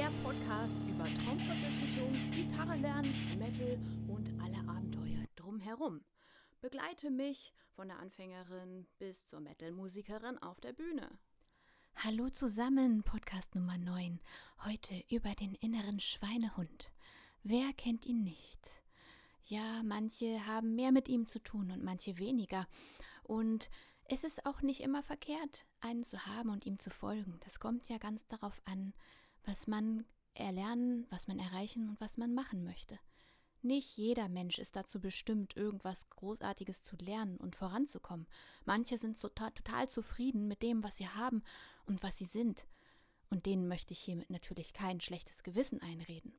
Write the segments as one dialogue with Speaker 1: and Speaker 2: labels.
Speaker 1: der Podcast über Traumverwirklichung, Gitarre lernen, Metal und alle Abenteuer drumherum. Begleite mich von der Anfängerin bis zur Metal-Musikerin auf der Bühne.
Speaker 2: Hallo zusammen, Podcast Nummer 9. Heute über den inneren Schweinehund. Wer kennt ihn nicht? Ja, manche haben mehr mit ihm zu tun und manche weniger. Und es ist auch nicht immer verkehrt, einen zu haben und ihm zu folgen. Das kommt ja ganz darauf an, was man erlernen, was man erreichen und was man machen möchte. Nicht jeder Mensch ist dazu bestimmt, irgendwas Großartiges zu lernen und voranzukommen. Manche sind total, total zufrieden mit dem, was sie haben und was sie sind. Und denen möchte ich hiermit natürlich kein schlechtes Gewissen einreden.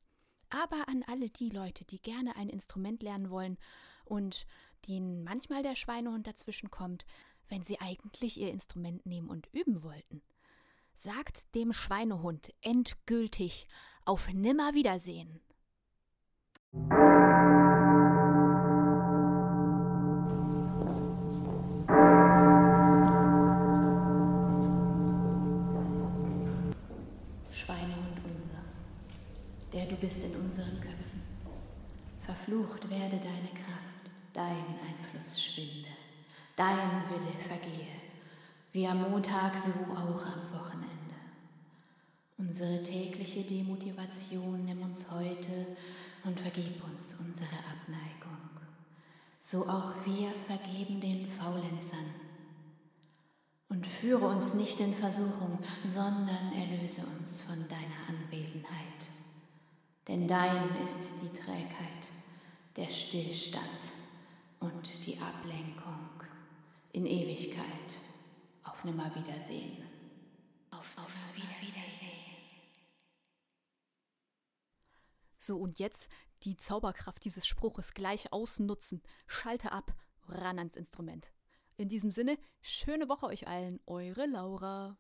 Speaker 2: Aber an alle die Leute, die gerne ein Instrument lernen wollen und denen manchmal der Schweinehund dazwischen kommt, wenn sie eigentlich ihr Instrument nehmen und üben wollten. Sagt dem Schweinehund endgültig auf Nimmerwiedersehen. Schweinehund unser, der du bist in unseren Köpfen. Verflucht werde deine Kraft, dein Einfluss schwinde, dein Wille vergehe, wie am Montag so auch am Wochenende. Unsere tägliche Demotivation nimm uns heute und vergib uns unsere Abneigung. So auch wir vergeben den Faulenzern. Und führe uns nicht in Versuchung, sondern erlöse uns von deiner Anwesenheit. Denn dein ist die Trägheit, der Stillstand und die Ablenkung in Ewigkeit. Auf Nimmerwiedersehen. Auf, auf Wiedersehen.
Speaker 1: So, und jetzt die Zauberkraft dieses Spruches gleich ausnutzen. Schalte ab, ran ans Instrument. In diesem Sinne, schöne Woche euch allen, eure Laura.